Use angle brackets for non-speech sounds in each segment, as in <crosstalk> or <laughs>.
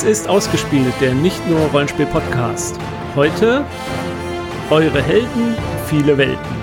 Dies ist ausgespielt, der nicht nur Rollenspiel-Podcast. Heute eure Helden, viele Welten.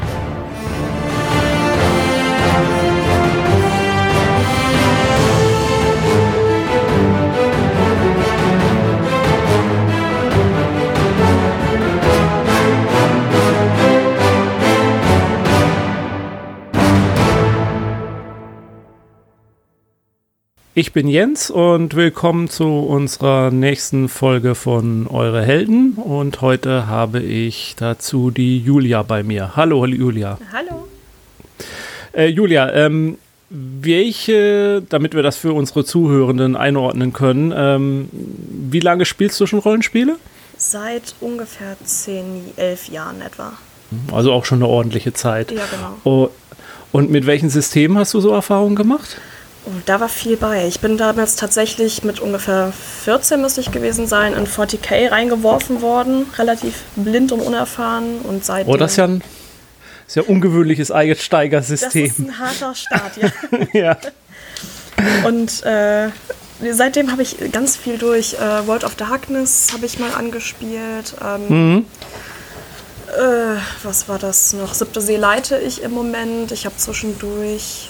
Ich bin Jens und willkommen zu unserer nächsten Folge von Eure Helden. Und heute habe ich dazu die Julia bei mir. Hallo, Julia. Hallo. Äh, Julia, ähm, welche, damit wir das für unsere Zuhörenden einordnen können, ähm, wie lange spielst du schon Rollenspiele? Seit ungefähr zehn, elf Jahren etwa. Also auch schon eine ordentliche Zeit. Ja, genau. Oh, und mit welchen Systemen hast du so Erfahrungen gemacht? Oh, da war viel bei. Ich bin damals tatsächlich mit ungefähr 14 müsste ich gewesen sein, in 40k reingeworfen worden, relativ blind und unerfahren und seitdem... Oh, das ist ja ein sehr ungewöhnliches Einsteigersystem. Das ist ein harter Start, ja. <laughs> ja. Und äh, seitdem habe ich ganz viel durch. Äh, World of Darkness habe ich mal angespielt. Ähm, Mhm. äh, was war das noch? Siebte See leite ich im Moment. Ich habe zwischendurch.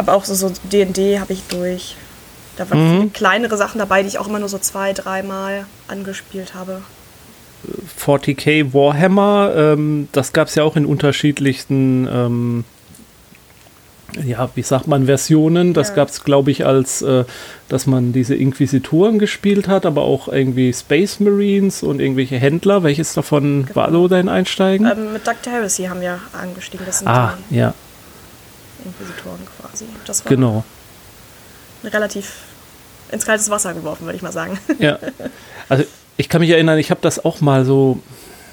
Aber auch so, so D&D habe ich durch. Da waren viele kleinere Sachen dabei, die ich auch immer nur so zwei, dreimal angespielt habe. 40k Warhammer, ähm, das gab es ja auch in unterschiedlichsten, ähm, ja, wie sagt man, Versionen. Das Ja. gab es, glaube ich, als, äh, dass man diese Inquisitoren gespielt hat, aber auch irgendwie Space Marines und irgendwelche Händler. Welches davon war so dein Einsteigen? Ähm, mit Dr. Heresy haben wir angestiegen. Das sind ah, ja, die Inquisitoren quasi. Das war genau. relativ ins kaltes Wasser geworfen, würde ich mal sagen. Ja. Also ich kann mich erinnern, ich habe das auch mal so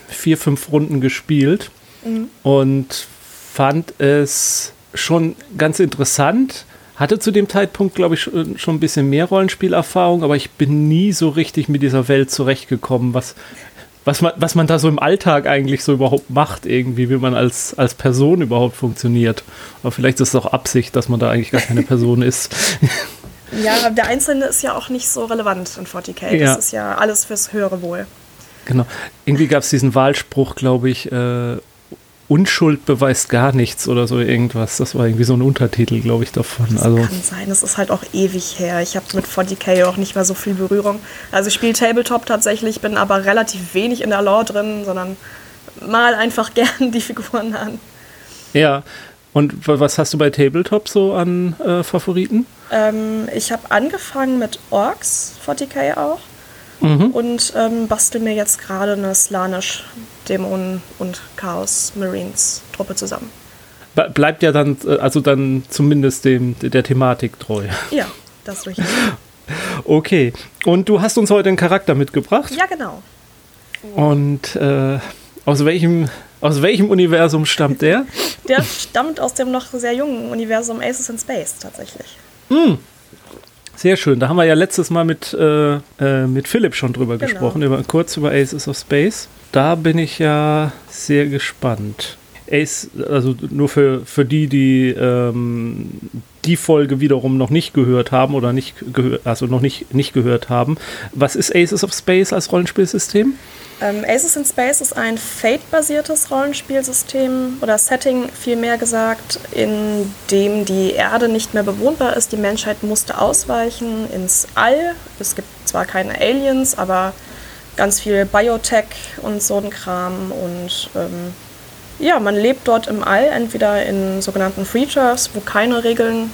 vier, fünf Runden gespielt und fand es schon ganz interessant. Hatte zu dem Zeitpunkt, glaube ich, schon schon ein bisschen mehr Rollenspielerfahrung, aber ich bin nie so richtig mit dieser Welt zurechtgekommen, was, was, man, was man da so im Alltag eigentlich so überhaupt macht, irgendwie, wie man als, als Person überhaupt funktioniert. Aber vielleicht ist es auch Absicht, dass man da eigentlich gar keine Person ist. <laughs> Ja, der Einzelne ist ja auch nicht so relevant in 40k. Ja. Das ist ja alles fürs höhere Wohl. Genau. Irgendwie gab es diesen Wahlspruch, glaube ich, äh, Unschuld beweist gar nichts oder so irgendwas. Das war irgendwie so ein Untertitel, glaube ich, davon. Das Also, kann sein, das ist halt auch ewig her. Ich habe mit 40k auch nicht mehr so viel Berührung. Also ich spiele Tabletop tatsächlich, bin aber relativ wenig in der Lore drin, sondern mal einfach <laughs> gern die Figuren an. ja. Und wa- was hast du bei Tabletop so an äh, Favoriten? Ähm, ich habe angefangen mit Orks, 40k auch. Mhm. Und ähm, bastel mir jetzt gerade eine Slanish Dämonen und Chaos Marines Truppe zusammen. Bleibt ja dann, äh, also dann zumindest dem, der Thematik treu. Ja, das ist richtig. <laughs> Okay. Und du hast uns heute einen Charakter mitgebracht. ja, genau. Und äh, aus welchem, aus welchem Universum stammt der? <laughs> Der stammt aus dem noch sehr jungen Universum Aces in Space tatsächlich. Sehr schön. Da haben wir ja letztes Mal mit, äh, äh, mit Philipp schon drüber Genau. gesprochen, über, kurz über Aces of Space. Da bin ich ja sehr gespannt. Ace, also nur für, für die, die ähm, die Folge wiederum noch nicht gehört haben oder nicht gehört, also noch nicht, nicht gehört haben. Was ist Aces of Space als Rollenspielsystem? Ähm, Aces in Space ist ein Fate-basiertes Rollenspielsystem oder Setting, vielmehr gesagt, in dem die Erde nicht mehr bewohnbar ist. Die Menschheit musste ausweichen ins All. Es gibt zwar keine Aliens, aber ganz viel Biotech und so ein Kram. Und ähm, ja, man lebt dort im All, entweder in sogenannten Free Turfs, wo keine Regeln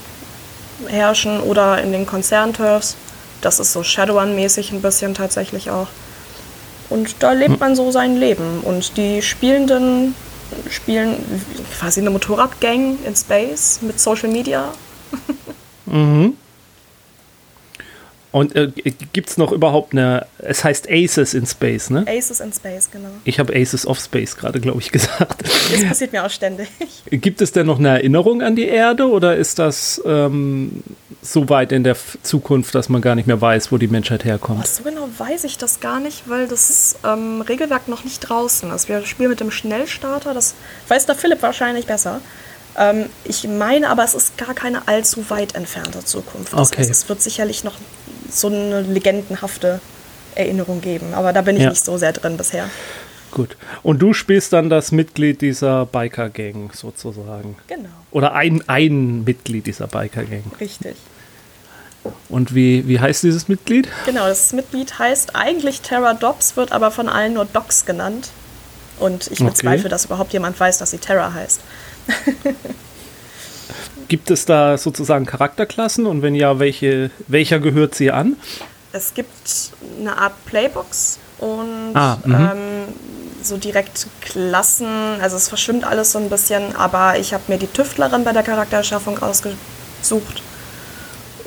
herrschen, oder in den Konzernturfs. Das ist so Shadowrun-mäßig ein bisschen tatsächlich auch. Und da lebt man so sein Leben. Und die Spielenden spielen quasi eine Motorradgang in Space mit Social Media. <laughs> Und äh, gibt es noch überhaupt eine, es heißt Aces in Space, ne? Aces in Space, genau. Ich habe Aces of Space gerade, glaube ich, <laughs> gesagt. Das passiert mir auch ständig. Gibt es denn noch eine Erinnerung an die Erde oder ist das ähm, so weit in der Zukunft, dass man gar nicht mehr weiß, wo die Menschheit herkommt? So genau weiß ich das gar nicht, weil das ähm, Regelwerk noch nicht draußen ist. Wir spielen mit dem Schnellstarter, das weiß der Philipp wahrscheinlich besser. Ähm, ich meine aber, es ist gar keine allzu weit entfernte Zukunft. Das Okay. heißt, es wird sicherlich noch so eine legendenhafte Erinnerung geben. Aber da bin ich Ja. nicht so sehr drin bisher. Gut. Und du spielst dann das Mitglied dieser Biker-Gang sozusagen. Genau, Oder ein, ein Mitglied dieser Biker-Gang. richtig. Und wie, wie heißt dieses Mitglied? Genau, das Mitglied heißt eigentlich Terra Dobbs, wird aber von allen nur Docs genannt. Und ich Okay. bezweifle, dass überhaupt jemand weiß, dass sie Terra heißt. <laughs> Gibt es da sozusagen Charakterklassen und wenn ja, welche, welcher gehört sie an? Es gibt eine Art Playbooks und Ah, mhm. ähm, so direkt Klassen. Also es verschwimmt alles so ein bisschen, aber ich habe mir die Tüftlerin bei der Charaktererschaffung ausgesucht.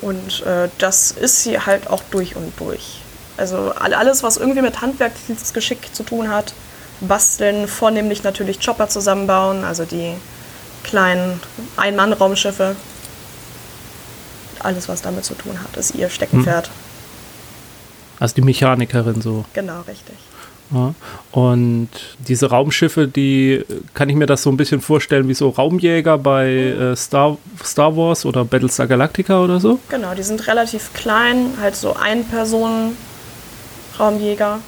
Und äh, das ist sie halt auch durch und durch. Also all- alles, was irgendwie mit Handwerksgeschick zu tun hat, basteln, vornehmlich natürlich Chopper zusammenbauen, also die kleinen Ein-Mann-Raumschiffe. Alles, was damit zu tun hat, ist ihr Steckenpferd. Also die Mechanikerin so. Genau, richtig. Ja. Und diese Raumschiffe, die kann ich mir das so ein bisschen vorstellen wie so Raumjäger bei äh, Star, Star Wars oder Battlestar Galactica oder so. Genau, die sind relativ klein, halt so ein Personen Raumjäger,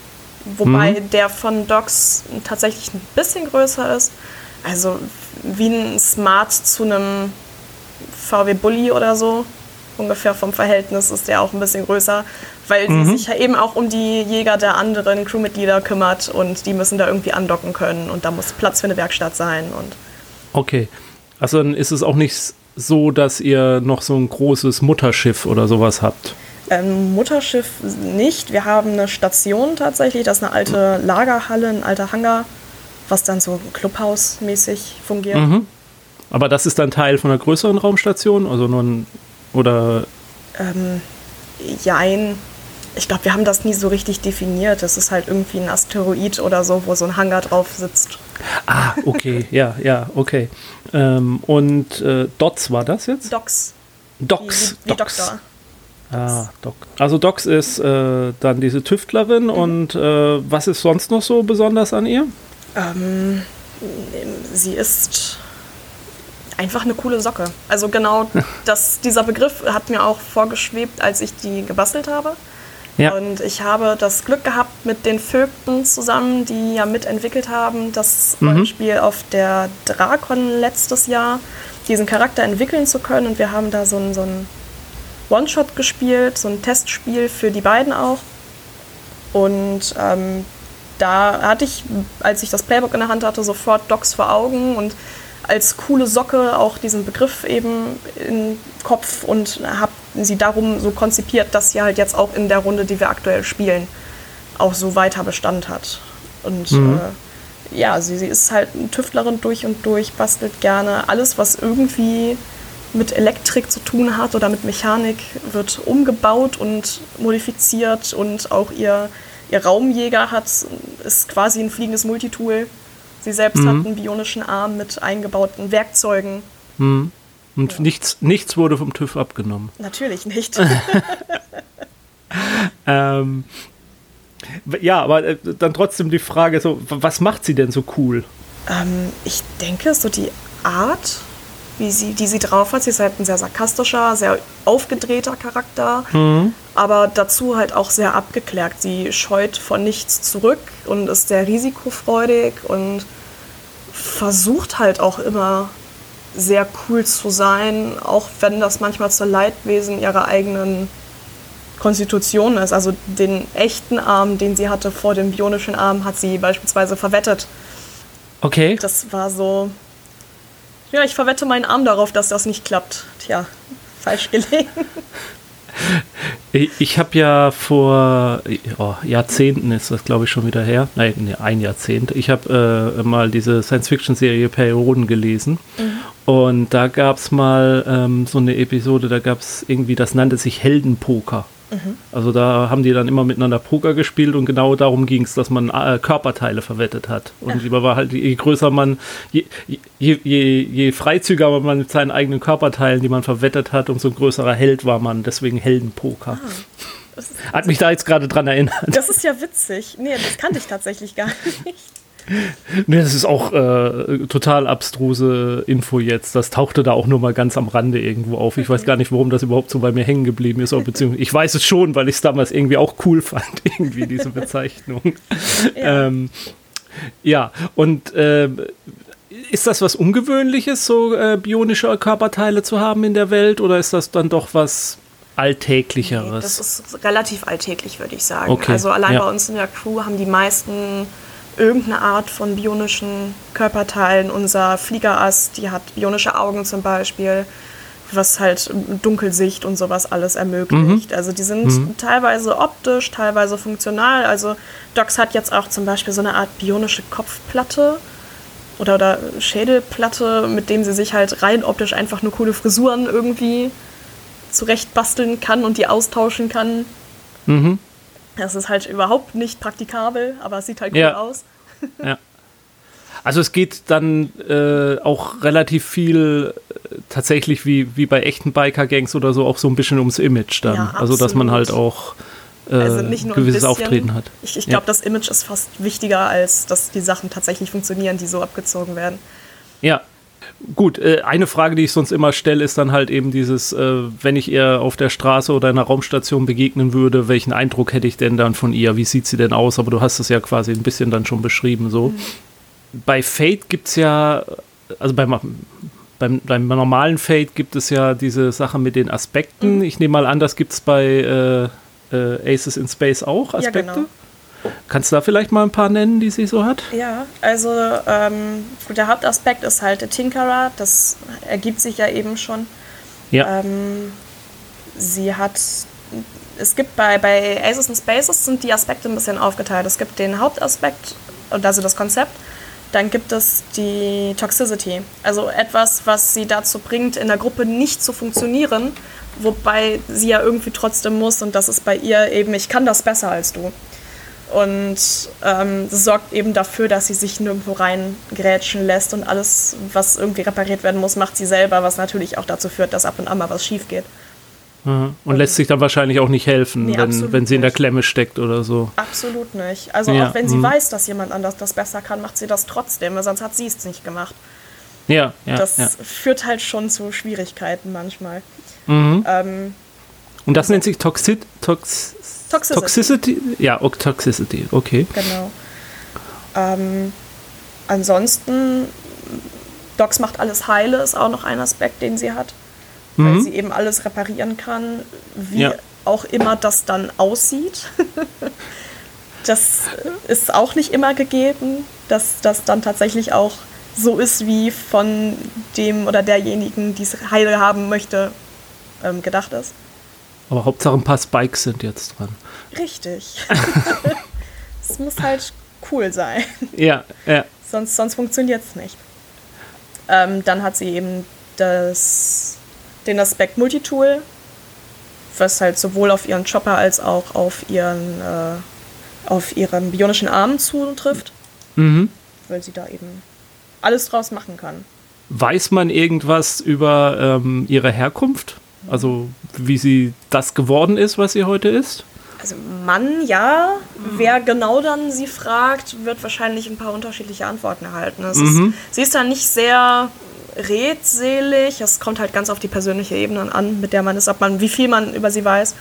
wobei der von Docs tatsächlich ein bisschen größer ist. Also wie ein Smart zu einem VW Bully oder so. Ungefähr vom Verhältnis ist der auch ein bisschen größer, weil sie sich ja eben auch um die Jäger der anderen Crewmitglieder kümmert und die müssen da irgendwie andocken können und da muss Platz für eine Werkstatt sein und Okay. Also dann ist es auch nicht so, dass ihr noch so ein großes Mutterschiff oder sowas habt. Ähm, Mutterschiff nicht. Wir haben eine Station tatsächlich. Das ist eine alte Lagerhalle, ein alter Hangar, was dann so Clubhaus-mäßig fungiert. Mhm. Aber das ist dann Teil von einer größeren Raumstation, also nur ein oder Ähm, jein. Ich glaube, wir haben das nie so richtig definiert. Das ist halt irgendwie ein Asteroid oder so, wo so ein Hangar drauf sitzt. Ah, okay, <laughs> ja, ja, okay. Ähm, und äh, Dots war das jetzt? Docs. Docs, Wie, wie, wie Docs. Doktor. Ah, Doc. Also Docs ist äh, dann diese Tüftlerin Mhm. und äh, was ist sonst noch so besonders an ihr? Ähm, sie ist einfach eine coole Socke. Also genau das, dieser Begriff hat mir auch vorgeschwebt, als ich die gebastelt habe. Ja. Und ich habe das Glück gehabt, mit den Vögten zusammen, die ja mitentwickelt haben, das Mhm. Rollenspiel auf der Drakon letztes Jahr, diesen Charakter entwickeln zu können. Und wir haben da so ein, so ein One-Shot gespielt, so ein Testspiel für die beiden auch. Und ähm, da hatte ich, als ich das Playbook in der Hand hatte, sofort Docs vor Augen und als coole Socke auch diesen Begriff eben im Kopf und habe sie darum so konzipiert, dass sie halt jetzt auch in der Runde, die wir aktuell spielen, auch so weiter Bestand hat. Und äh, ja, sie, sie ist halt eine Tüftlerin durch und durch, bastelt gerne. Alles, was irgendwie mit Elektrik zu tun hat oder mit Mechanik, wird umgebaut und modifiziert und auch ihr, ihr Raumjäger hat, ist quasi ein fliegendes Multitool. Sie selbst hat einen bionischen Arm mit eingebauten Werkzeugen. Und nichts, nichts wurde vom TÜV abgenommen. Natürlich nicht. <laughs> Ähm, ja, aber äh, dann trotzdem die Frage, so, was macht sie denn so cool? ähm, ich denke, so die Art, wie sie, die sie drauf hat, sie ist halt ein sehr sarkastischer, sehr aufgedrehter Charakter, aber dazu halt auch sehr abgeklärt. Sie scheut von nichts zurück und ist sehr risikofreudig und versucht halt auch immer sehr cool zu sein, auch wenn das manchmal zur Leidwesen ihrer eigenen Konstitution ist. Also den echten Arm, den sie hatte vor dem bionischen Arm, hat sie beispielsweise verwettet. Okay. Das war so. Ja, ich verwette meinen Arm darauf, dass das nicht klappt. Tja, falsch gelegen. <laughs> Ich, habe ja vor oh, Jahrzehnten ist das, glaube ich, schon wieder her. Nein, nee, ein Jahrzehnt. Ich habe äh, mal diese Science-Fiction-Serie Perioden gelesen. Und da gab es mal ähm, so eine Episode, da gab es irgendwie, das nannte sich Heldenpoker. Also da haben die dann immer miteinander Poker gespielt und genau darum ging es, dass man äh, Körperteile verwettet hat. Und lieber war halt, je größer man, je, je, je, je freizügiger man mit seinen eigenen Körperteilen, die man verwettet hat, umso größerer Held war man. Deswegen Heldenpoker. Ist, Hat mich da jetzt gerade dran erinnert. das ist ja witzig. Nee, das kannte ich tatsächlich gar <laughs> nicht. Nee, das ist auch äh, total abstruse Info jetzt. Das tauchte da auch nur mal ganz am Rande irgendwo auf. Ich weiß gar nicht, warum das überhaupt so bei mir hängen geblieben ist. Beziehungsweise ich weiß es schon, weil ich es damals irgendwie auch cool fand, <laughs> irgendwie diese Bezeichnung. ja. Ähm, ja, und äh, ist das was Ungewöhnliches, so äh, bionische Körperteile zu haben in der Welt, oder ist das dann doch was Alltäglicheres? Nee, das ist relativ alltäglich, würde ich sagen. Okay. Also allein ja. bei uns in der Crew haben die meisten irgendeine Art von bionischen Körperteilen. Unser Fliegerast, die hat bionische Augen zum Beispiel, was halt Dunkelsicht und sowas alles ermöglicht. Mhm. Also die sind mhm. teilweise optisch, teilweise funktional. Also Docs hat jetzt auch zum Beispiel so eine Art bionische Kopfplatte oder, oder Schädelplatte, mit dem sie sich halt rein optisch einfach nur coole Frisuren irgendwie zurechtbasteln kann und die austauschen kann. Mhm. Das ist halt überhaupt nicht praktikabel, aber es sieht halt cool ja. aus. <laughs> ja. Also es geht dann äh, auch relativ viel äh, tatsächlich wie, wie bei echten Biker-Gangs oder so auch so ein bisschen ums Image dann. Ja, also dass man halt auch äh, also nicht nur gewisses ein bisschen, Auftreten hat. Ich, ich glaube, ja. das Image ist fast wichtiger, als dass die Sachen tatsächlich funktionieren, die so abgezogen werden. Ja, Gut, äh, eine Frage, die ich sonst immer stelle, ist dann halt eben dieses, äh, wenn ich ihr auf der Straße oder in einer Raumstation begegnen würde, welchen Eindruck hätte ich denn dann von ihr? Wie sieht sie denn aus? Aber du hast es ja quasi ein bisschen dann schon beschrieben so. Mhm. Bei Fate gibt es ja, also beim, beim, beim, normalen Fate gibt es ja diese Sache mit den Aspekten. Mhm. Ich nehme mal an, das gibt es bei äh, äh, Aces in Space auch, Aspekte? Ja, genau. Kannst du da vielleicht mal ein paar nennen, die sie so hat? Ja, also ähm, der Hauptaspekt ist halt der Tinkerer, das ergibt sich ja eben schon. Ja. Ähm, sie hat, es gibt bei, bei Aces and Spaces sind die Aspekte ein bisschen aufgeteilt. Es gibt den Hauptaspekt, also das Konzept, dann gibt es die Toxicity, also etwas, was sie dazu bringt, in der Gruppe nicht zu funktionieren, wobei sie ja irgendwie trotzdem muss und das ist bei ihr eben, ich kann das besser als du. Und ähm, das sorgt eben dafür, dass sie sich nirgendwo reingrätschen lässt und alles, was irgendwie repariert werden muss, macht sie selber, was natürlich auch dazu führt, dass ab und an mal was schief geht. Und, und lässt sich dann wahrscheinlich auch nicht helfen, nee, wenn, wenn sie in der Klemme steckt oder so. Absolut nicht. Also ja. auch wenn sie mhm. weiß, dass jemand anders das besser kann, macht sie das trotzdem, weil sonst hat sie es nicht gemacht. Ja, ja. Das ja. führt halt schon zu Schwierigkeiten manchmal. Mhm. Ähm, und das also, nennt sich Toxid, Tox, Toxicity. Toxicity? Ja, Toxicity, okay. Genau. Ähm, ansonsten, Docs macht alles heile, ist auch noch ein Aspekt, den sie hat. Mhm. Weil sie eben alles reparieren kann, wie ja. auch immer das dann aussieht. <laughs> das ist auch nicht immer gegeben, dass das dann tatsächlich auch so ist, wie von dem oder derjenigen, die es heile haben möchte, ähm, gedacht ist. Aber Hauptsache ein paar Spikes sind jetzt dran. Richtig. <laughs> Es muss halt cool sein. Ja, ja. Sonst, sonst funktioniert es nicht. Ähm, dann hat sie eben das, den Aspekt Multitool, was halt sowohl auf ihren Chopper als auch auf ihren, äh, auf ihren bionischen Arm zutrifft. Mhm. Weil sie da eben alles draus machen kann. Weiß man irgendwas über ähm, ihre Herkunft? Also wie sie das geworden ist, was sie heute ist? Also Mann, ja. Wer genau dann sie fragt, wird wahrscheinlich ein paar unterschiedliche Antworten erhalten. Mhm. Ist, sie ist dann nicht sehr redselig. Es kommt halt ganz auf die persönliche Ebene an, mit der man ist, ob man, wie viel man über sie weiß.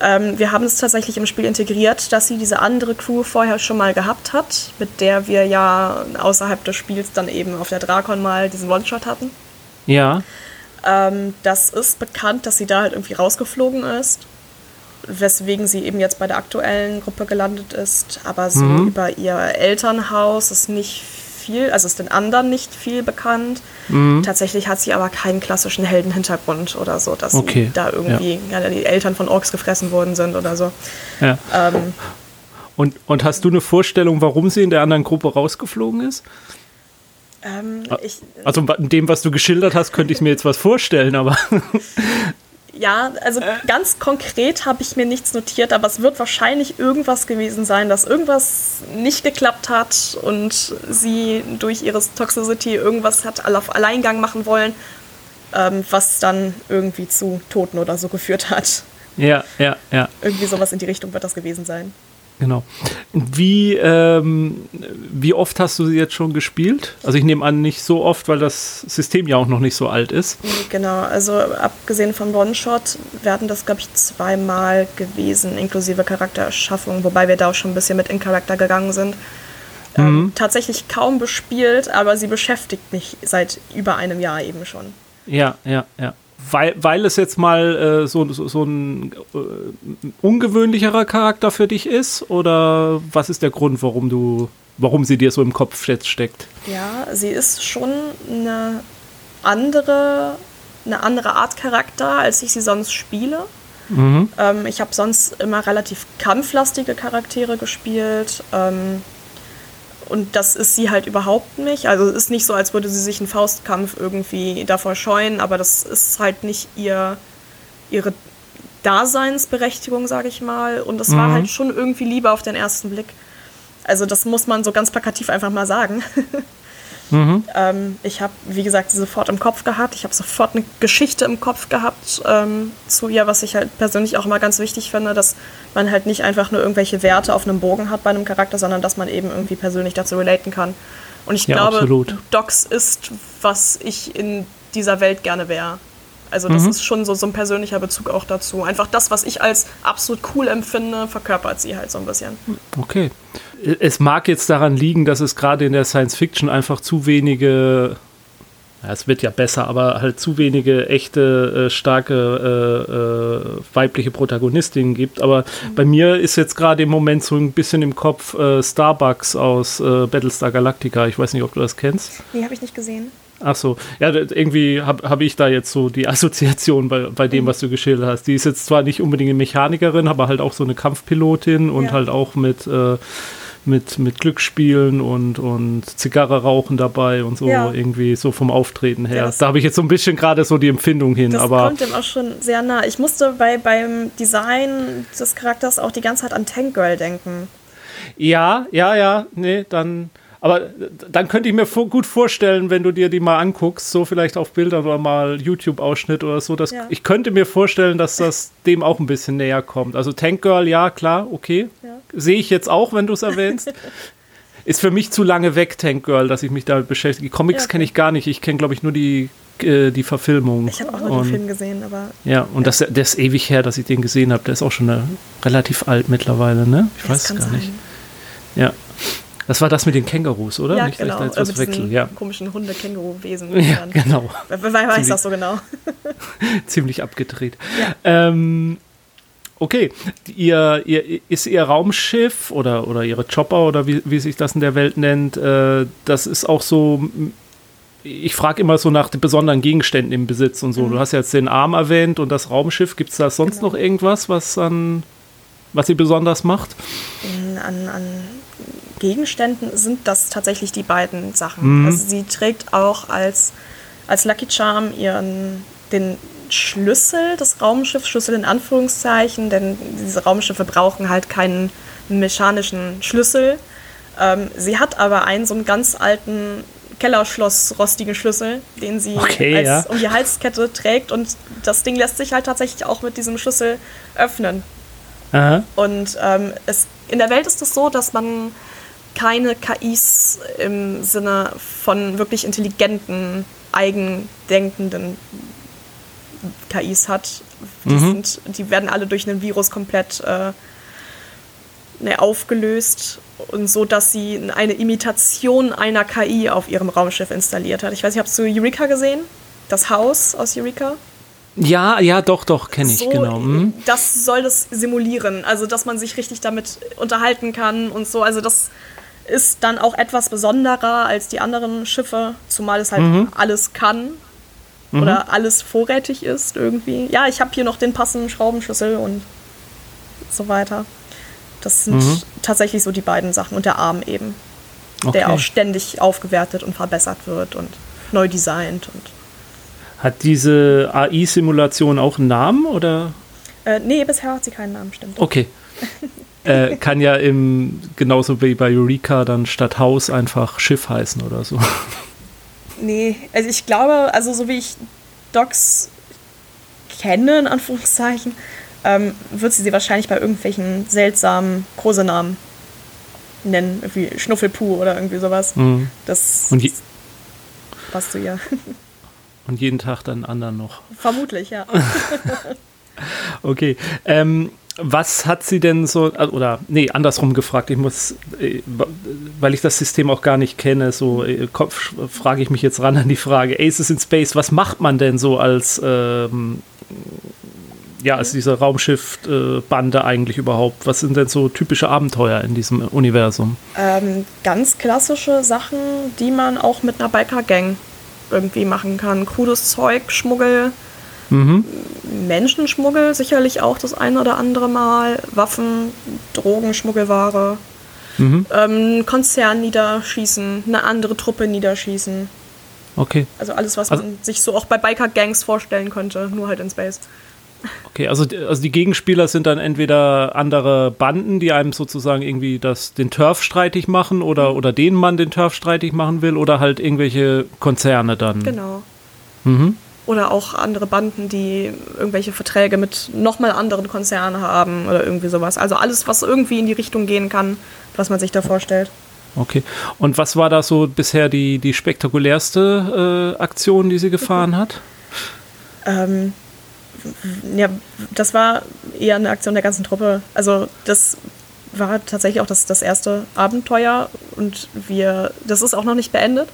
Ähm, wir haben es tatsächlich im Spiel integriert, dass sie diese andere Crew vorher schon mal gehabt hat, mit der wir ja außerhalb des Spiels dann eben auf der Drakon mal diesen One-Shot hatten. Ja. Ähm, das ist bekannt, dass sie da halt irgendwie rausgeflogen ist, weswegen sie eben jetzt bei der aktuellen Gruppe gelandet ist. Aber so mhm. über ihr Elternhaus ist nicht viel, also ist den anderen nicht viel bekannt. Mhm. Tatsächlich hat sie aber keinen klassischen Heldenhintergrund oder so, dass okay. da irgendwie ja. Ja, die Eltern von Orks gefressen worden sind oder so. Ja. Ähm, und, und hast du eine Vorstellung, warum sie in der anderen Gruppe rausgeflogen ist? Ähm, ich, also in dem, was du geschildert hast, könnte ich mir jetzt was vorstellen, aber. <laughs> ja, also äh. ganz konkret habe ich mir nichts notiert, aber es wird wahrscheinlich irgendwas gewesen sein, dass irgendwas nicht geklappt hat und sie durch ihre Toxicity irgendwas hat auf Alleingang machen wollen, ähm, was dann irgendwie zu Toten oder so geführt hat. Ja, ja, ja. Irgendwie sowas in die Richtung wird das gewesen sein. Genau. Wie, ähm, wie oft hast du sie jetzt schon gespielt? Also ich nehme an, nicht so oft, weil das System ja auch noch nicht so alt ist. Genau, also abgesehen vom One-Shot werden das, glaube ich, zweimal gewesen, inklusive Charaktererschaffung, wobei wir da auch schon ein bisschen mit In-Character gegangen sind. Ähm, mhm. Tatsächlich kaum bespielt, aber sie beschäftigt mich seit über einem Jahr eben schon. Ja, ja, ja weil, weil es jetzt mal äh, so, so, so, ein äh, ungewöhnlicherer Charakter für dich ist? Oder was ist der Grund, warum du, warum sie dir so im Kopf jetzt steckt? Ja, sie ist schon eine andere, eine andere Art Charakter, als ich sie sonst spiele. Mhm. Ähm, ich habe sonst immer relativ kampflastige Charaktere gespielt. Ähm, und das ist sie halt überhaupt nicht. Also es ist nicht so, als würde sie sich einen Faustkampf irgendwie davor scheuen, aber das ist halt nicht ihr, ihre Daseinsberechtigung, sage ich mal. Und das mhm. war halt schon irgendwie Liebe auf den ersten Blick. Also das muss man so ganz plakativ einfach mal sagen. <laughs> Mhm. Ähm, ich habe, wie gesagt, sie sofort im Kopf gehabt. Ich habe sofort eine Geschichte im Kopf gehabt ähm, zu ihr, was ich halt persönlich auch immer ganz wichtig finde, dass man halt nicht einfach nur irgendwelche Werte auf einem Bogen hat bei einem Charakter, sondern dass man eben irgendwie persönlich dazu relaten kann. Und ich ja, glaube, absolut. Docs ist, was ich in dieser Welt gerne wäre. Also das mhm. ist schon so, so ein persönlicher Bezug auch dazu. Einfach das, was ich als absolut cool empfinde, verkörpert sie halt so ein bisschen. Okay. Es mag jetzt daran liegen, dass es gerade in der Science Fiction einfach zu wenige, ja, es wird ja besser, aber halt zu wenige echte, äh, starke äh, äh, weibliche Protagonistinnen gibt. Aber mhm. bei mir ist jetzt gerade im Moment so ein bisschen im Kopf äh, Starbucks aus äh, Battlestar Galactica. Ich weiß nicht, ob du das kennst. Nee, habe ich nicht gesehen. Ach so, ja, irgendwie habe hab ich da jetzt so die <laughs> Assoziation bei, bei dem, mhm. was du geschildert hast. Die ist jetzt zwar nicht unbedingt eine Mechanikerin, aber halt auch so eine Kampfpilotin und ja. halt auch mit, äh, mit, mit Glücksspielen und, und Zigarre rauchen dabei und so ja. irgendwie so vom Auftreten her. Das da habe ich jetzt so ein bisschen gerade so die Empfindung hin. Das aber kommt dem auch schon sehr nah. Ich musste bei, beim Design des Charakters auch die ganze Zeit an Tank Girl denken. Ja, ja, ja, nee, dann aber dann könnte ich mir gut vorstellen, wenn du dir die mal anguckst, so vielleicht auf Bildern oder mal YouTube-Ausschnitt oder so, dass ja. ich könnte mir vorstellen, dass das <laughs> dem auch ein bisschen näher kommt. Also Tank Girl, ja, klar, okay. Ja. Sehe ich jetzt auch, wenn du es erwähnst. <laughs> Ist für mich zu lange weg, Tank Girl, dass ich mich damit beschäftige. Die Comics ja, okay. kenne ich gar nicht. Ich kenne, glaube ich, nur die, äh, die Verfilmung. Ich habe auch nur den Film gesehen, aber. Ja, und Das, der ist ewig her, dass ich den gesehen habe. Der ist auch schon eine, relativ alt mittlerweile, ne? Ich weiß es gar nicht. Ja. Das war das mit den Kängurus, oder? Ja, Nicht, genau. Dass ich da jetzt was wechsel. Ja. komischen Hunde-Känguru-Wesen. Ja, genau. Wer, wer weiß das so genau? <laughs> ziemlich abgedreht. Ja. Ähm, okay, ihr, ihr, ist Ihr Raumschiff oder, oder Ihre Chopper oder wie, wie sich das in der Welt nennt, äh, das ist auch so ich frage immer so nach den besonderen Gegenständen im Besitz und so. Mhm. Du hast jetzt den Arm erwähnt und das Raumschiff. Gibt es da sonst genau. noch irgendwas, was an was sie besonders macht? An, an Gegenständen sind das tatsächlich die beiden Sachen. Mhm. Also sie trägt auch als, als Lucky Charm ihren, den Schlüssel des Raumschiffs, Schlüssel in Anführungszeichen, denn diese Raumschiffe brauchen halt keinen mechanischen Schlüssel. Ähm, sie hat aber einen so einen ganz alten Kellerschloss rostigen Schlüssel, den sie okay, als, ja. um die Halskette trägt und das Ding lässt sich halt tatsächlich auch mit diesem Schlüssel öffnen. Aha. Und ähm, es, in der Welt ist es so, dass man keine KIs im Sinne von wirklich intelligenten, eigendenkenden KIs hat. Die, mhm. sind, die werden alle durch einen Virus komplett äh, ne, aufgelöst und so, dass sie eine Imitation einer KI auf ihrem Raumschiff installiert hat. Ich weiß nicht, hast du Eureka gesehen? Das Haus aus Eureka? Ja, ja, doch, doch, kenne ich, so, genau. Hm. Das soll das simulieren, also dass man sich richtig damit unterhalten kann und so. Also das ist dann auch etwas besonderer als die anderen Schiffe, zumal es halt mhm. alles kann mhm. oder alles vorrätig ist irgendwie. Ja, ich habe hier noch den passenden Schraubenschlüssel und so weiter. Das sind mhm. tatsächlich so die beiden Sachen und der Arm eben, okay. der auch ständig aufgewertet und verbessert wird und neu designt und hat diese AI-Simulation auch einen Namen oder? Äh, nee, bisher hat sie keinen Namen, stimmt. Okay. <laughs> äh, kann ja im, genauso wie bei Eureka dann statt Haus einfach Schiff heißen oder so. Nee, also ich glaube, also so wie ich Docs kenne, in Anführungszeichen, ähm, wird sie sie wahrscheinlich bei irgendwelchen seltsamen Kosenamen nennen, wie Schnuffelpuh oder irgendwie sowas. Mhm. Das Und passt zu ihr. Und jeden Tag dann einen anderen noch. Vermutlich, ja. <laughs> Okay. Ähm, was hat sie denn so, äh, oder nee, andersrum gefragt, ich muss, äh, weil ich das System auch gar nicht kenne, so äh, Kopf frage ich mich jetzt ran an die Frage, Aces in Space, was macht man denn so als, ähm, ja, als diese Raumschiff-Bande eigentlich überhaupt? Was sind denn so typische Abenteuer in diesem Universum? Ähm, ganz klassische Sachen, die man auch mit einer Biker-Gang irgendwie machen kann. Krudes Zeug, Schmuggel, Mhm. Menschenschmuggel sicherlich auch das ein oder andere Mal, Waffen, Drogen, Schmuggelware, Mhm. ähm, Konzern niederschießen, eine andere Truppe niederschießen. Okay. Also alles, was Also- man sich so auch bei Biker-Gangs vorstellen könnte, nur halt in Space. Okay, also, also die Gegenspieler sind dann entweder andere Banden, die einem sozusagen irgendwie das, den Turf streitig machen oder, oder denen man den Turf streitig machen will oder halt irgendwelche Konzerne dann. Genau. Mhm. Oder auch andere Banden, die irgendwelche Verträge mit nochmal anderen Konzernen haben oder irgendwie sowas. Also alles, was irgendwie in die Richtung gehen kann, was man sich da vorstellt. Okay. Und was war da so bisher die, die spektakulärste äh, Aktion, die sie gefahren hat? Ähm, ja, das war eher eine Aktion der ganzen Truppe. Also das war tatsächlich auch das, das erste Abenteuer und wir, das ist auch noch nicht beendet.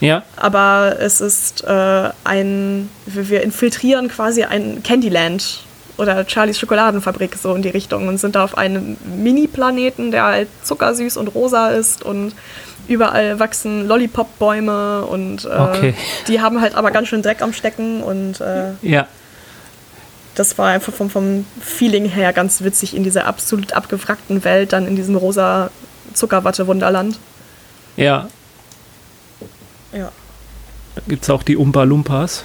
Ja. aber es ist äh, ein, wir infiltrieren quasi ein Candyland oder Charlies Schokoladenfabrik so in die Richtung und sind da auf einem Mini-Planeten, der halt zuckersüß und rosa ist und überall wachsen Lollipop-Bäume und äh, Okay. die haben halt aber ganz schön Dreck am Stecken und äh, Ja. das war einfach vom, vom Feeling her ganz witzig in dieser absolut abgewrackten Welt, dann in diesem rosa Zuckerwatte-Wunderland. Ja. Ja. Gibt es auch die Umpa Lumpas?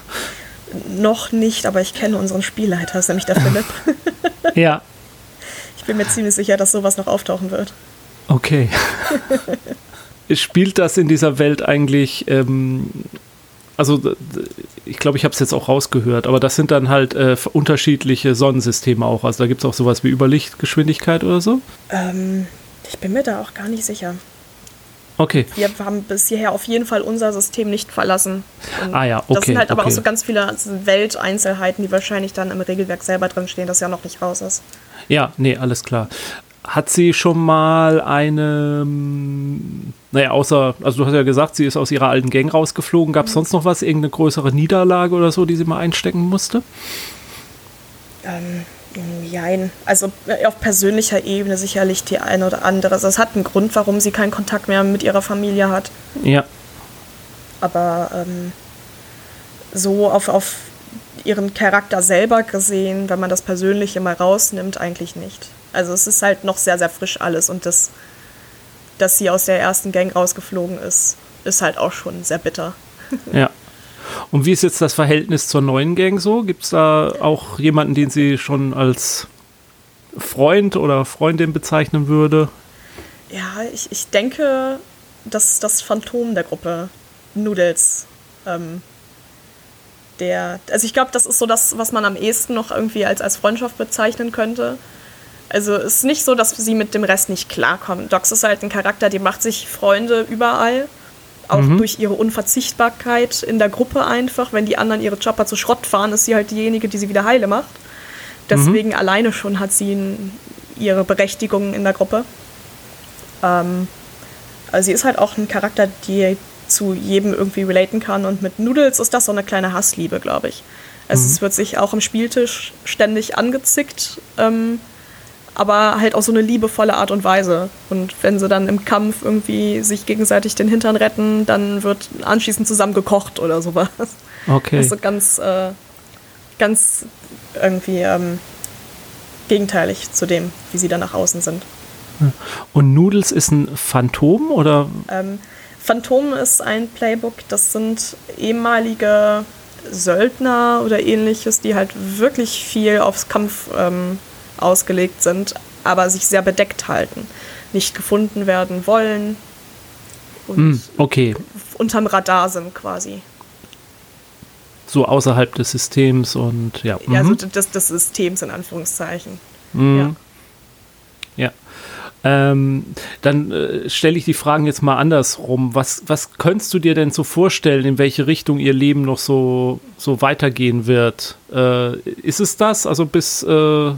Noch nicht, aber ich kenne unseren Spielleiter, ist nämlich der Philipp. <laughs> ja. <laughs> Ich bin mir ziemlich sicher, dass sowas noch auftauchen wird. Okay. <laughs> Spielt das in dieser Welt eigentlich, ähm, also ich glaube, ich habe es jetzt auch rausgehört, aber das sind dann halt äh, unterschiedliche Sonnensysteme auch. Also da gibt es auch sowas wie Überlichtgeschwindigkeit oder so. Ähm, ich bin mir da auch gar nicht sicher. Okay. Wir haben bis hierher auf jeden Fall unser System nicht verlassen. Und Ah ja, Das okay, sind halt aber okay. auch so ganz viele Welteinzelheiten, die wahrscheinlich dann im Regelwerk selber drin stehen, das ja noch nicht raus ist. Ja, nee, alles klar. Hat sie schon mal eine, ähm, naja, außer, also du hast ja gesagt, sie ist aus ihrer alten Gang rausgeflogen. Gab es sonst noch was, irgendeine größere Niederlage oder so, die sie mal einstecken musste? Ähm, jein. Also äh, auf persönlicher Ebene sicherlich die eine oder andere. Also es hat einen Grund, warum sie keinen Kontakt mehr mit ihrer Familie hat. Ja, Aber ähm, so auf, auf ihren Charakter selber gesehen, wenn man das Persönliche mal rausnimmt, eigentlich nicht. Also es ist halt noch sehr, sehr frisch alles und das, dass sie aus der ersten Gang rausgeflogen ist, ist halt auch schon sehr bitter. ja. Und wie ist jetzt das Verhältnis zur neuen Gang so? Gibt es da auch jemanden, den sie schon als Freund oder Freundin bezeichnen würde? Ja, ich, ich denke, dass das Phantom der Gruppe Noodles, ähm, der, also ich glaube, das ist so das, was man am ehesten noch irgendwie als, als Freundschaft bezeichnen könnte. Also es ist nicht so, dass sie mit dem Rest nicht klarkommen. Dox ist halt ein Charakter, die macht sich Freunde überall. Auch durch ihre Unverzichtbarkeit in der Gruppe einfach. Wenn die anderen ihre Chopper zu Schrott fahren, ist sie halt diejenige, die sie wieder heile macht. Deswegen alleine schon hat sie ihre Berechtigung in der Gruppe. Ähm, also sie ist halt auch ein Charakter, die zu jedem irgendwie relaten kann. Und mit Noodles ist das so eine kleine Hassliebe, glaube ich. Also es wird sich auch am Spieltisch ständig angezickt, ähm, aber halt auf so eine liebevolle Art und Weise. Und wenn sie dann im Kampf irgendwie sich gegenseitig den Hintern retten, dann wird anschließend zusammen gekocht oder sowas. Okay. Also ganz, äh, ganz irgendwie ähm, gegenteilig zu dem, wie sie dann nach außen sind. Und Noodles ist ein Phantom oder? Ähm, Phantom ist ein Playbook, das sind ehemalige Söldner oder ähnliches, die halt wirklich viel aufs Kampf ähm, ausgelegt sind, aber sich sehr bedeckt halten, nicht gefunden werden wollen und Hm, okay. unterm Radar sind quasi. so außerhalb des Systems und ja. Ja, also mhm. des, des Systems in Anführungszeichen. Mhm. Ja. Ja. Ähm, dann äh, stelle ich die Fragen jetzt mal andersrum. Was, was könntest du dir denn so vorstellen, in welche Richtung ihr Leben noch so, so weitergehen wird? Äh, ist es das? Also bis äh,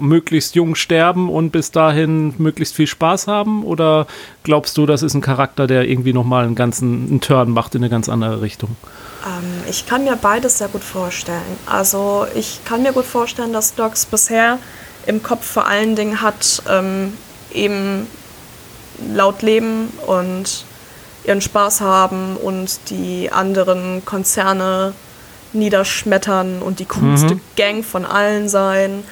möglichst jung sterben und bis dahin möglichst viel Spaß haben? Oder glaubst du, das ist ein Charakter, der irgendwie nochmal einen ganzen einen Turn macht in eine ganz andere Richtung? Ähm, ich kann mir beides sehr gut vorstellen. Also ich kann mir gut vorstellen, dass Docs bisher im Kopf vor allen Dingen hat, ähm, eben laut leben und ihren Spaß haben und die anderen Konzerne niederschmettern und die coolste Mhm. Gang von allen sein.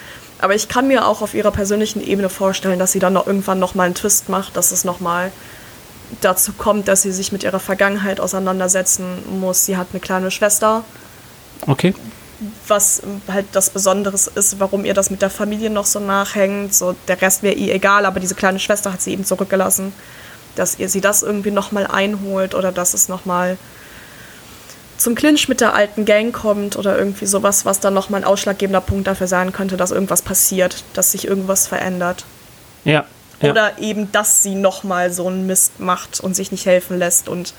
Aber ich kann mir auch auf ihrer persönlichen Ebene vorstellen, dass sie dann noch irgendwann noch mal einen Twist macht, dass es noch mal dazu kommt, dass sie sich mit ihrer Vergangenheit auseinandersetzen muss. Sie hat eine kleine Schwester, Okay. was halt das Besonderes ist, warum ihr das mit der Familie noch so nachhängt. So, der Rest wäre ihr egal, aber diese kleine Schwester hat sie eben zurückgelassen, dass ihr sie das irgendwie nochmal einholt oder dass es nochmal zum Clinch mit der alten Gang kommt oder irgendwie sowas, was dann nochmal ein ausschlaggebender Punkt dafür sein könnte, dass irgendwas passiert, dass sich irgendwas verändert. Ja. ja. Oder eben, dass sie nochmal so einen Mist macht und sich nicht helfen lässt und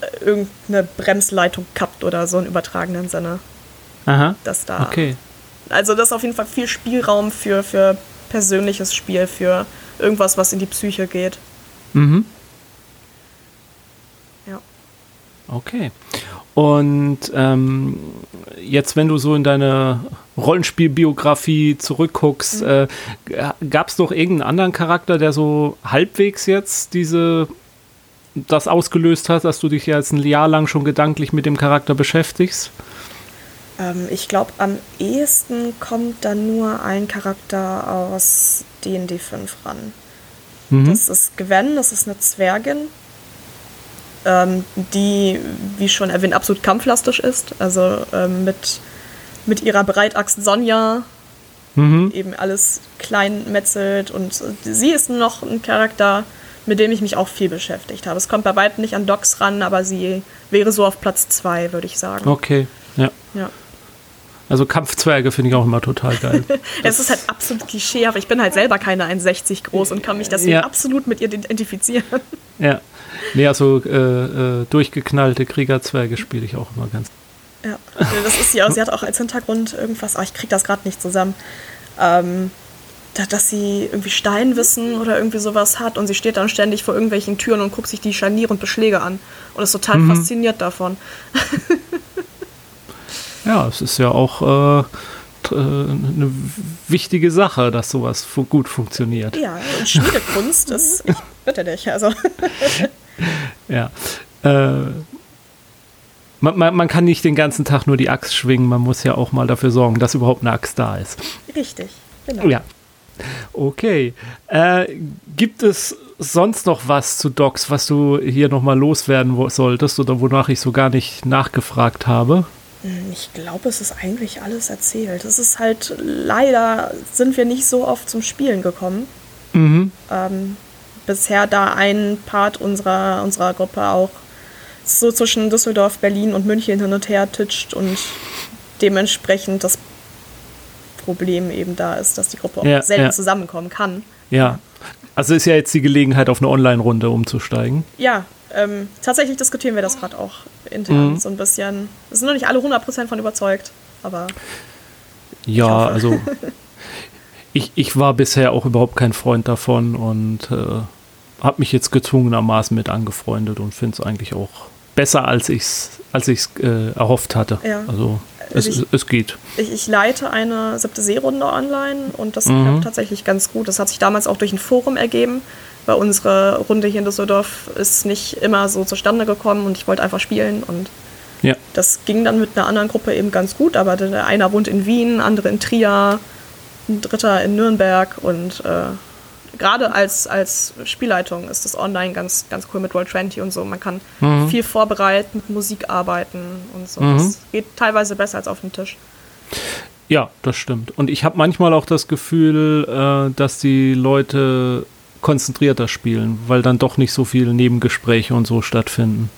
äh, irgendeine Bremsleitung kappt oder so im übertragenen Sinne. Aha. Dass da. Okay. Also, das ist auf jeden Fall viel Spielraum für, für persönliches Spiel, für irgendwas, was in die Psyche geht. Mhm. Ja. Okay. Und ähm, jetzt, wenn du so in deine Rollenspielbiografie zurückguckst, äh, gab es doch irgendeinen anderen Charakter, der so halbwegs jetzt diese das ausgelöst hat, dass du dich ja jetzt ein Jahr lang schon gedanklich mit dem Charakter beschäftigst? Ähm, ich glaube, am ehesten kommt da nur ein Charakter aus D&D 5 ran. Mhm. Das ist Gwen, das ist eine Zwergin, ähm, die, wie schon erwähnt, absolut kampflastig ist. Also ähm, mit, mit ihrer Breitaxt Sonja Mhm. eben alles klein metzelt. Und sie ist noch ein Charakter, mit dem ich mich auch viel beschäftigt habe. Es kommt bei weitem nicht an Docs ran, aber sie wäre so auf Platz zwei, würde ich sagen. Okay, ja. Ja. Also Kampfzwerge finde ich auch immer total geil. <laughs> Es ist halt absolut Klischee, aber ich bin halt selber keine 1,60 groß und kann mich deswegen Ja. absolut mit ihr identifizieren. ja. Nee, also äh, äh, durchgeknallte Kriegerzwerge spiele ich auch immer ganz. Ja, das ist sie auch. Sie hat auch als Hintergrund irgendwas, ah, ich krieg das gerade nicht zusammen, ähm, da, dass sie irgendwie Steinwissen oder irgendwie sowas hat und sie steht dann ständig vor irgendwelchen Türen und guckt sich die Scharniere und Beschläge an und ist total Mhm. fasziniert davon. <laughs> Ja, es ist ja auch äh, äh, eine wichtige Sache, dass sowas gut funktioniert. Ja, und Schmiedekunst, das ich <laughs> bitte dich. Also, <laughs> Ja. Äh, man, man, man kann nicht den ganzen Tag nur die Axt schwingen, man muss ja auch mal dafür sorgen, dass überhaupt eine Axt da ist. richtig, genau. Ja. Okay. Äh, gibt es sonst noch was zu Docs, was du hier nochmal loswerden solltest oder wonach ich so gar nicht nachgefragt habe? Hm, Ich glaube, es ist eigentlich alles erzählt. Es ist halt, leider sind wir nicht so oft zum Spielen gekommen. Mhm. ähm, bisher da ein Part unserer, unserer Gruppe auch so zwischen Düsseldorf, Berlin und München hin und her titscht und dementsprechend das Problem eben da ist, dass die Gruppe auch Ja, selten ja. zusammenkommen kann. Ja. Also ist ja jetzt die Gelegenheit, auf eine Online-Runde umzusteigen. Ja, ähm, tatsächlich diskutieren wir das gerade auch intern Mhm. so ein bisschen. Es sind noch nicht alle 100% von überzeugt, aber Ja, also <laughs> ich, ich war bisher auch überhaupt kein Freund davon und äh, habe mich jetzt gezwungenermaßen mit angefreundet und finde es eigentlich auch besser, als ich es als ich's, äh, erhofft hatte. Ja. Also es, Also ich- es, es geht. ich, ich leite eine siebte Seerunde online und das Mhm. klappt tatsächlich ganz gut. Das hat sich damals auch durch ein Forum ergeben, weil unsere Runde hier in Düsseldorf ist nicht immer so zustande gekommen und ich wollte einfach spielen und Ja. das ging dann mit einer anderen Gruppe eben ganz gut, aber der einer wohnt in Wien, andere in Trier, ein dritter in Nürnberg und äh, gerade als, als Spielleitung ist das online ganz, ganz cool mit Roll20 und so. Man kann Mhm. viel vorbereiten, mit Musik arbeiten und so. Mhm. Das geht teilweise besser als auf dem Tisch. Ja, das stimmt. Und ich habe manchmal auch das Gefühl, äh, dass die Leute konzentrierter spielen, weil dann doch nicht so viele Nebengespräche und so stattfinden.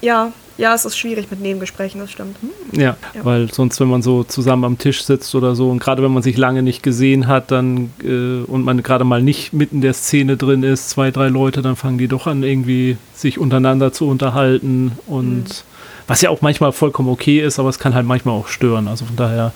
Ja, ja, es ist schwierig mit Nebengesprächen, das stimmt. Ja, ja, weil sonst, wenn man so zusammen am Tisch sitzt oder so und gerade wenn man sich lange nicht gesehen hat, dann äh, und man gerade mal nicht mitten der Szene drin ist, zwei, drei Leute, dann fangen die doch an, irgendwie sich untereinander zu unterhalten und mhm. was ja auch manchmal vollkommen okay ist, aber es kann halt manchmal auch stören. Also von daher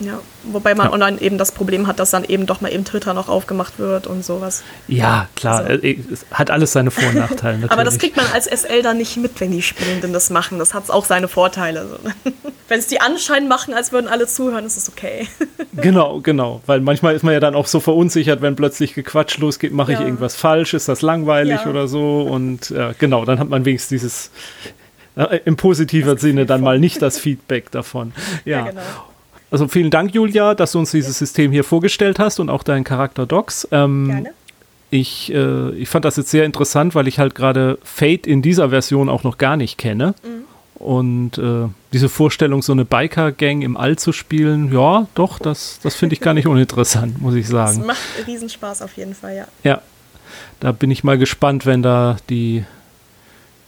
ja, wobei man ja. online eben das Problem hat, dass dann eben doch mal eben Twitter noch aufgemacht wird und sowas. Ja, klar, also. Äh, es hat alles seine Vor- und Nachteile. <laughs> Aber das kriegt man als SL dann nicht mit, wenn die Spielenden das machen. Das hat auch seine Vorteile. <laughs> wenn es die Anschein machen, als würden alle zuhören, ist es okay. <laughs> genau, genau. Weil manchmal ist man ja dann auch so verunsichert, wenn plötzlich Gequatsch losgeht, mache ja. ich irgendwas falsch, ist das langweilig ja. oder so. Und genau, dann hat man wenigstens dieses äh, im positiven Sinne dann mal nicht das Feedback davon. Ja, genau. Also vielen Dank, Julia, dass du uns dieses System hier vorgestellt hast und auch deinen Charakter Docs. Ähm, Gerne. Ich, äh, ich fand das jetzt sehr interessant, weil ich halt gerade Fate in dieser Version auch noch gar nicht kenne. Mhm. Und äh, diese Vorstellung, so eine Biker-Gang im All zu spielen, ja, doch, das, das finde ich gar nicht <laughs> uninteressant, muss ich sagen. Das macht Riesenspaß auf jeden Fall, ja. Ja, da bin ich mal gespannt, wenn da die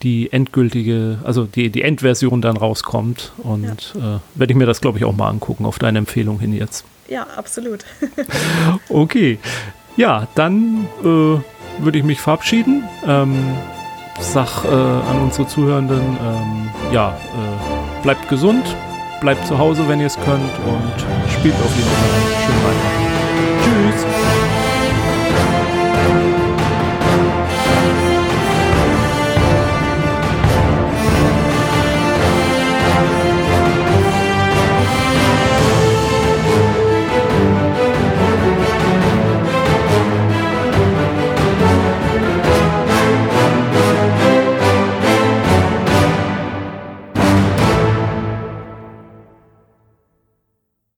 die endgültige, also die, die Endversion dann rauskommt. Und ja. äh, werde ich mir das, glaube ich, auch mal angucken, auf deine Empfehlung hin jetzt. Ja, absolut. <laughs> <laughs> okay. Ja, dann äh, würde ich mich verabschieden. Ähm, sag äh, an unsere Zuhörenden, ähm, ja, äh, bleibt gesund, bleibt zu Hause, wenn ihr es könnt und spielt auf jeden Fall schön weiter.